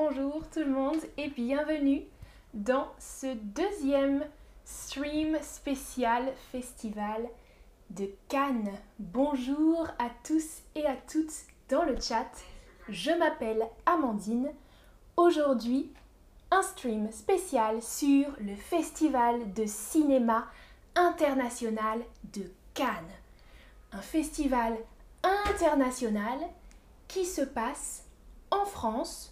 bonjour tout le monde et bienvenue dans ce deuxième stream spécial festival de Cannes. Bonjour à tous et à toutes dans le chat. Je m'appelle Amandine. Aujourd'hui, un stream spécial sur le festival de cinéma international de Cannes. Un festival international qui se passe en France,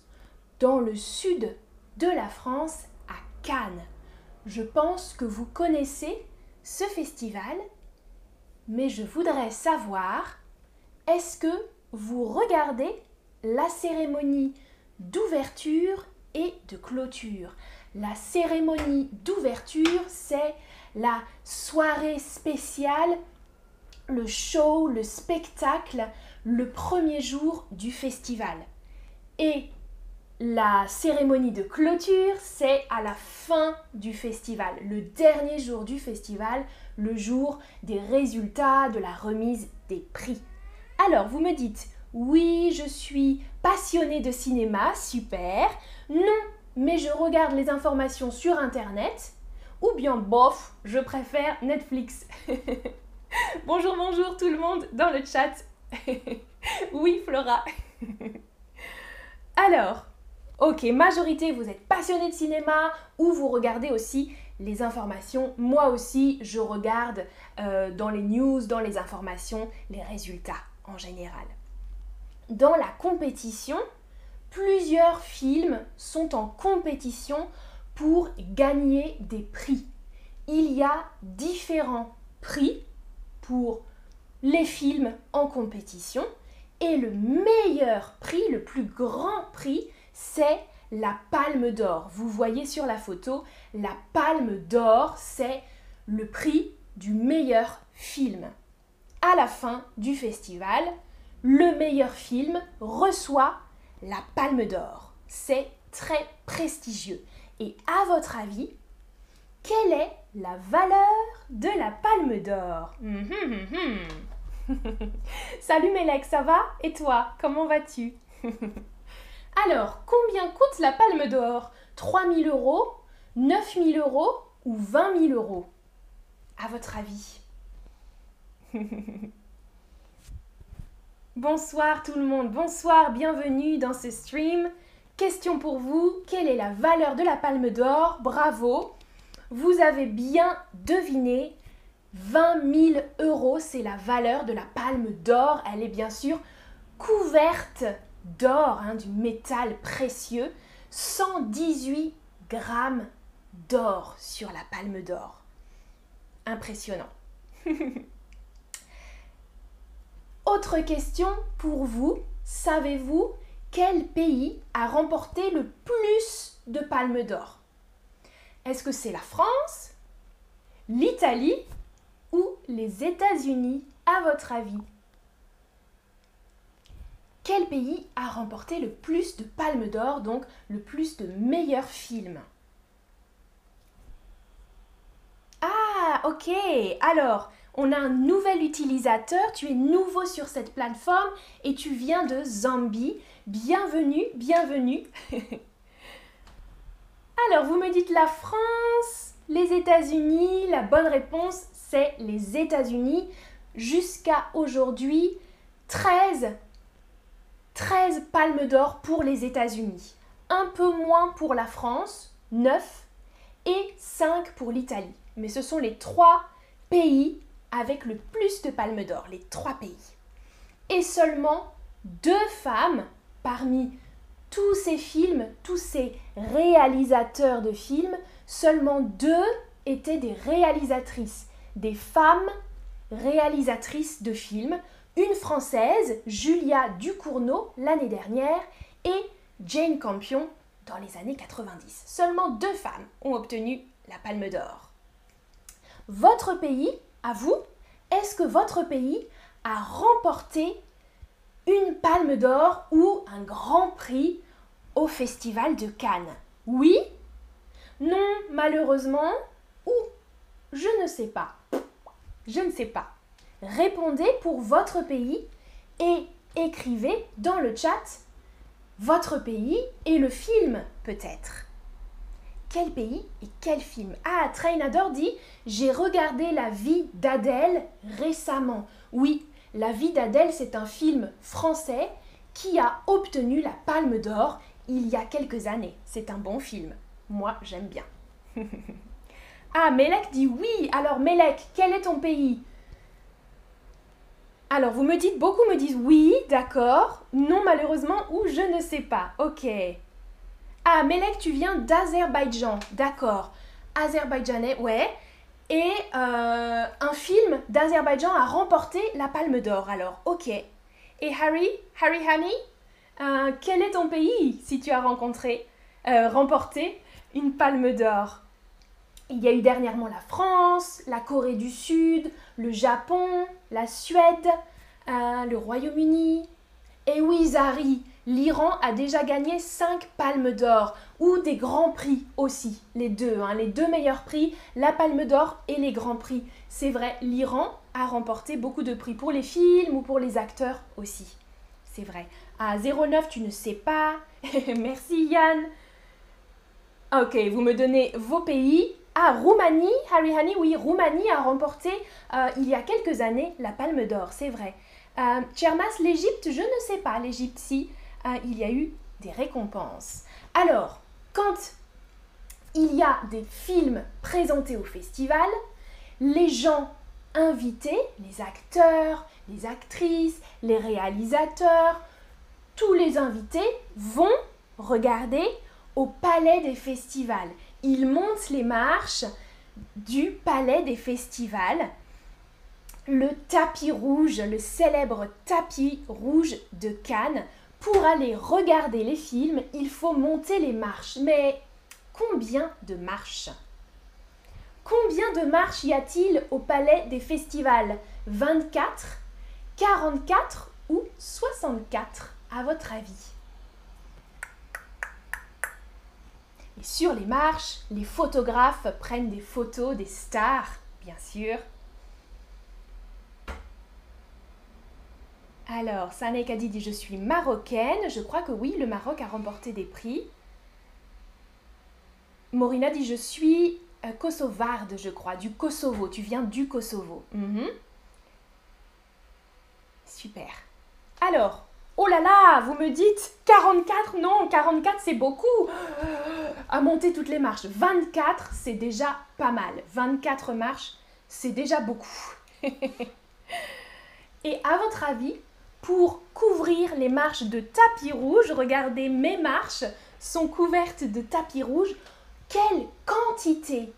dans le sud de la France, à Cannes. Je pense que vous connaissez ce festival, mais je voudrais savoir, est-ce que vous regardez la cérémonie d'ouverture et de clôture? La cérémonie d'ouverture, c'est la soirée spéciale, le show, le spectacle, le premier jour du festival. Et la cérémonie de clôture, c'est à la fin du festival, le dernier jour du festival, le jour des résultats, de la remise des prix. Alors, vous me dites, oui, je suis passionnée de cinéma, super. Non, mais je regarde les informations sur Internet. Ou bien, bof, je préfère Netflix. bonjour, bonjour tout le monde dans le chat. oui, Flora. Alors, ok, majorité, vous êtes passionné de cinéma ou vous regardez aussi les informations. Moi aussi, je regarde euh, dans les news, dans les informations, les résultats en général. Dans la compétition, plusieurs films sont en compétition pour gagner des prix. Il y a différents prix pour les films en compétition et le meilleur prix, le plus grand prix, c'est la palme d'or. Vous voyez sur la photo, la palme d'or, c'est le prix du meilleur film. À la fin du festival, le meilleur film reçoit la palme d'or. C'est très prestigieux. Et à votre avis, quelle est la valeur de la palme d'or? Hum, hum, hum, Salut Mélec, ça va? Et toi, comment vas-tu? Alors, combien coûte la palme d'or? 3000 euros, 9000 euros ou 20 000 euros? À votre avis. Bonsoir tout le monde, bonsoir, bienvenue dans ce stream. Question pour vous, quelle est la valeur de la palme d'or? Bravo. Vous avez bien deviné, 20 000 euros, c'est la valeur de la palme d'or. Elle est bien sûr couverte d'or, hein, du métal précieux. 118 grammes d'or sur la palme d'or. Impressionnant. Autre question pour vous. Savez-vous quel pays a remporté le plus de palmes d'or? Est-ce que c'est la France, l'Italie ou les États-Unis à votre avis? Quel pays a remporté le plus de palmes d'or, donc le plus de meilleurs films Ah, ok. Alors, on a un nouvel utilisateur, tu es nouveau sur cette plateforme et tu viens de Zambie. Bienvenue, bienvenue. Alors, vous me dites la France, les États-Unis. La bonne réponse, c'est les États-Unis. Jusqu'à aujourd'hui, 13, 13 palmes d'or pour les États-Unis. Un peu moins pour la France, 9, et 5 pour l'Italie. Mais ce sont les trois pays avec le plus de palmes d'or, les trois pays. Et seulement deux femmes parmi tous ces films, tous ces réalisateurs de films, seulement deux étaient des réalisatrices, des femmes réalisatrices de films, une française, Julia Ducournau, l'année dernière, et Jane Campion dans les années 90. Seulement deux femmes ont obtenu la Palme d'Or. Votre pays à vous, est-ce que votre pays a remporté une palme d'or ou un grand prix au Festival de Cannes? Oui Non, malheureusement Ou je ne sais pas. Je ne sais pas. Répondez pour votre pays et écrivez dans le chat votre pays et le film peut-être. Quel pays et quel film? Ah, Trainador dit J'ai regardé La vie d'Adèle récemment. Oui, La vie d'Adèle, c'est un film français qui a obtenu la Palme d'Or il y a quelques années. C'est un bon film. Moi, j'aime bien. ah, Melek dit oui. Alors, Melek, quel est ton pays? Alors, vous me dites, beaucoup me disent oui, d'accord, non malheureusement, ou je ne sais pas. Ok. Ah, Melek, tu viens d'Azerbaïdjan, d'accord. Azerbaïdjanais, ouais. Et euh, un film d'Azerbaïdjan a remporté la Palme d'Or, alors, ok. Et Harry, Harry Hani, euh, quel est ton pays si tu as rencontré, euh, remporté une Palme d'Or? Il y a eu dernièrement la France, la Corée du Sud, le Japon, la Suède, euh, le Royaume-Uni. Et oui, Zari, l'Iran a déjà gagné 5 palmes d'or ou des grands prix aussi, les deux, hein, les deux meilleurs prix, la palme d'or et les grands prix. C'est vrai, l'Iran a remporté beaucoup de prix pour les films ou pour les acteurs aussi. C'est vrai. À 09, tu ne sais pas. Merci Yann. Ok, vous me donnez vos pays. Ah, Roumanie, Harry Hani, oui, Roumanie a remporté euh, il y a quelques années la Palme d'Or, c'est vrai. Euh, Chermas, l'Égypte, je ne sais pas, l'Égypte, si, euh, il y a eu des récompenses. Alors, quand il y a des films présentés au festival, les gens invités, les acteurs, les actrices, les réalisateurs, tous les invités vont regarder au palais des festivals il monte les marches du palais des festivals, le tapis rouge, le célèbre tapis rouge de Cannes. Pour aller regarder les films, il faut monter les marches. Mais combien de marches? Combien de marches y a-t-il au palais des festivals? 24, 44 ou 64 à votre avis? Et sur les marches, les photographes prennent des photos des stars, bien sûr. Alors, Sané Kadi dit Je suis marocaine. Je crois que oui, le Maroc a remporté des prix. Morina dit Je suis euh, kosovarde, je crois, du Kosovo. Tu viens du Kosovo. Mhm. Super. Alors, Oh là là, vous me dites 44 Non, 44 c'est beaucoup À monter toutes les marches. 24 c'est déjà pas mal. 24 marches c'est déjà beaucoup. Et à votre avis, pour couvrir les marches de tapis rouge, regardez mes marches sont couvertes de tapis rouge. Quelle quantité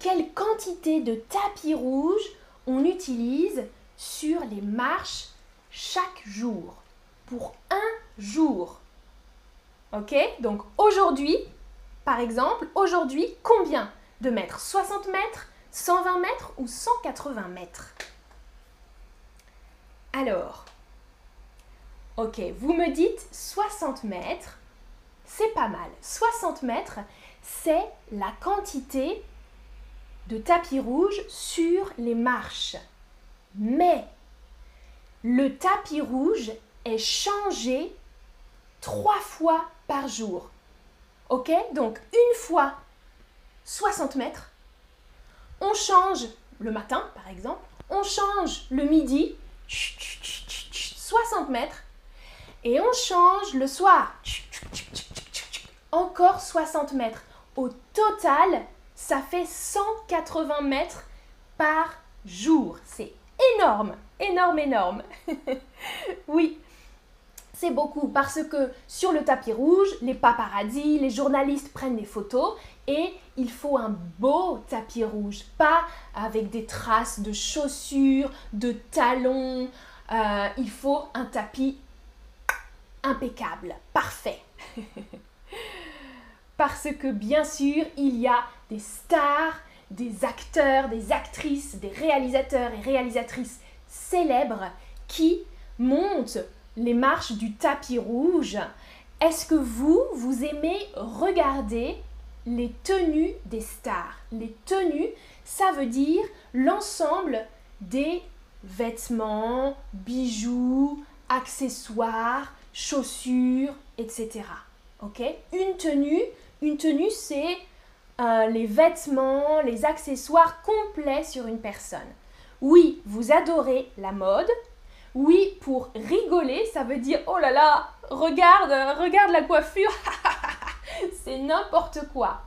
Quelle quantité de tapis rouge on utilise sur les marches chaque jour? Pour un jour. Ok? Donc aujourd'hui, par exemple, aujourd'hui, combien de mètres? 60 mètres, 120 mètres ou 180 mètres? Alors, ok, vous me dites 60 mètres, c'est pas mal. 60 mètres, c'est la quantité de tapis rouge sur les marches. Mais le tapis rouge est changé trois fois par jour. Ok? Donc une fois 60 mètres, on change le matin par exemple, on change le midi 60 mètres et on change le soir encore 60 mètres. Au total, ça fait 180 mètres par jour. C'est énorme, énorme, énorme. oui, c'est beaucoup parce que sur le tapis rouge, les paparazzis, les journalistes prennent des photos et il faut un beau tapis rouge, pas avec des traces de chaussures, de talons. Euh, il faut un tapis impeccable, parfait. parce que bien sûr, il y a des stars, des acteurs, des actrices, des réalisateurs et réalisatrices célèbres qui montent les marches du tapis rouge, est-ce que vous, vous aimez regarder les tenues des stars? Les tenues, ça veut dire l'ensemble des vêtements, bijoux, accessoires chaussures, etc. Ok? Une tenue, une tenue, c'est euh, les vêtements, les accessoires complets sur une personne. Oui, vous adorez la mode. Oui, pour rigoler, ça veut dire oh là là, regarde, regarde la coiffure, c'est n'importe quoi.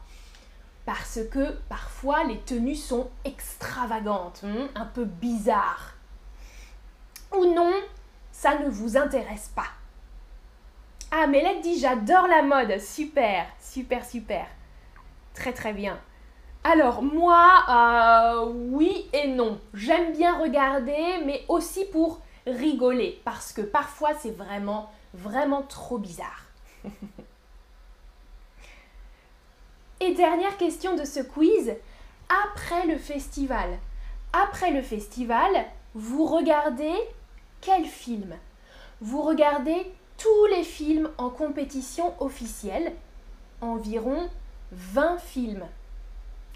Parce que parfois les tenues sont extravagantes, hein, un peu bizarres. Ou non, ça ne vous intéresse pas. Ah, Mélèque dit j'adore la mode. Super, super, super. Très, très bien. Alors, moi, euh, oui et non. J'aime bien regarder, mais aussi pour rigoler, parce que parfois c'est vraiment, vraiment trop bizarre. et dernière question de ce quiz. Après le festival, après le festival, vous regardez quel film? Vous regardez tous les films en compétition officielle, environ 20 films.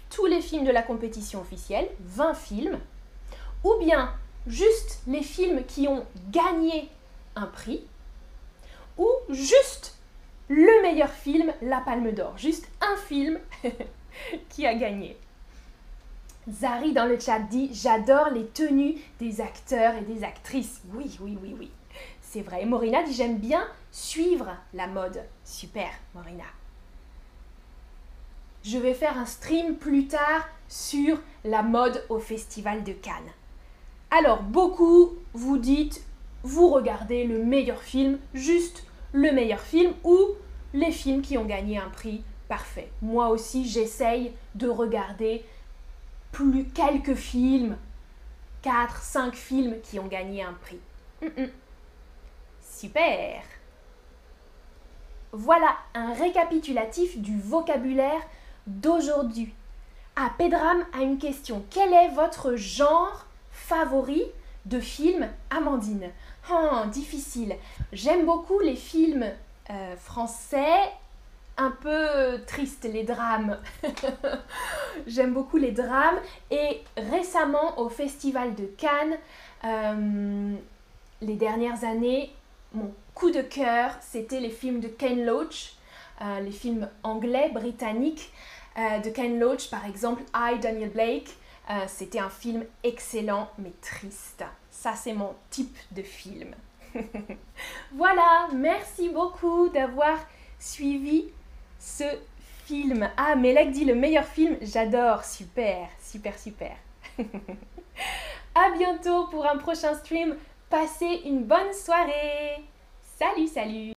Tous les films de la compétition officielle, 20 films. Ou bien juste les films qui ont gagné un prix. Ou juste le meilleur film, la Palme d'Or. Juste un film qui a gagné. Zari dans le chat dit J'adore les tenues des acteurs et des actrices. Oui, oui, oui, oui. C'est vrai. Morina dit J'aime bien suivre la mode. Super, Morina. Je vais faire un stream plus tard sur la mode au Festival de Cannes. Alors, beaucoup vous dites Vous regardez le meilleur film, juste le meilleur film, ou les films qui ont gagné un prix. Parfait. Moi aussi, j'essaye de regarder plus quelques films, 4, 5 films qui ont gagné un prix. Mm, mm. Super Voilà un récapitulatif du vocabulaire d'aujourd'hui. Ah, Pedram a une question. Quel est votre genre favori de film Amandine Oh, difficile. J'aime beaucoup les films euh, français un peu triste, les drames. J'aime beaucoup les drames. Et récemment, au Festival de Cannes, euh, les dernières années, mon coup de cœur, c'était les films de Ken Loach, euh, les films anglais, britanniques de Ken Loach, par exemple I, Daniel Blake. C'était un film excellent mais triste. Ça, c'est mon type de film. voilà, merci beaucoup d'avoir suivi ce film. Ah, Melek dit le meilleur film. J'adore. Super, super, super. à bientôt pour un prochain stream. Passez une bonne soirée. Salut, salut.